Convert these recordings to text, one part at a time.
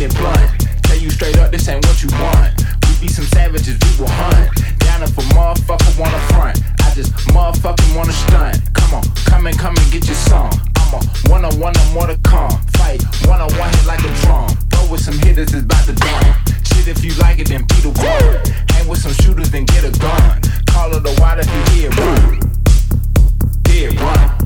it blunt. Tell you straight up, this ain't what you want. We be some savages, we will hunt. Down if a motherfucker wanna front. I just motherfucking wanna stunt. Come on, come and come and get your song. I'm a one on one, I'm more to come. Fight one on one, hit like a drum. Throw with some hitters, it's about to dawn. Shit, if you like it, then be the one. Hang with some shooters, then get a gun. Call it a wide if you hear run. Dead run.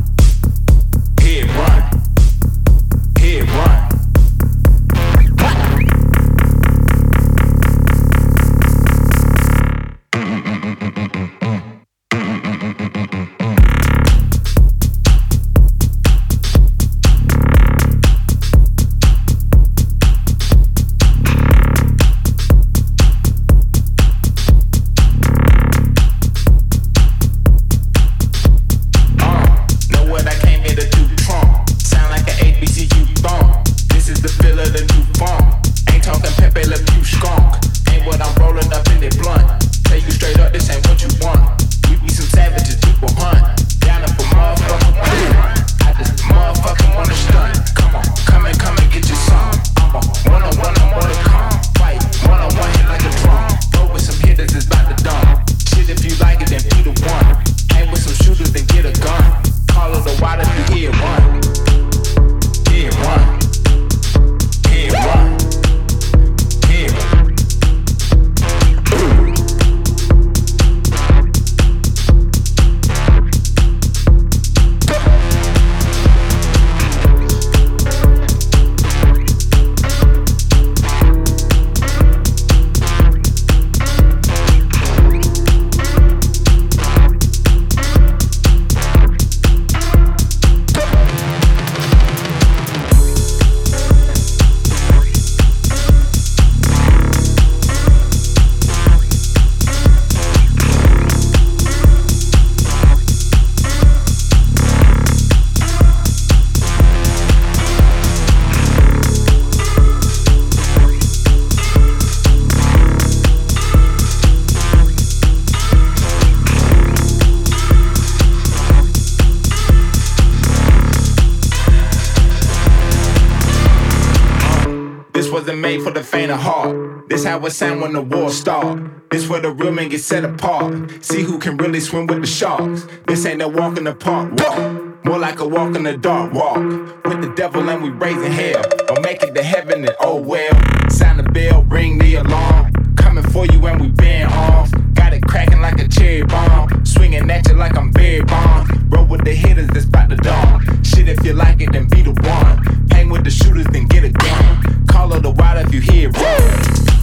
How it sound when the war start. This where the real men get set apart. See who can really swim with the sharks. This ain't no walk in the park. Walk. More like a walk in the dark walk. With the devil and we raising hell. Don't make it to heaven and oh well. Sound the bell, ring the alarm. Coming for you and we been off. Got it cracking like a cherry bomb. Swinging at you like I'm very bomb. Roll with the hitters that's about to dawn. Shit, if you like it, then be the one. Hang with the shooters, then get a gun. Call it the wild if you hear it.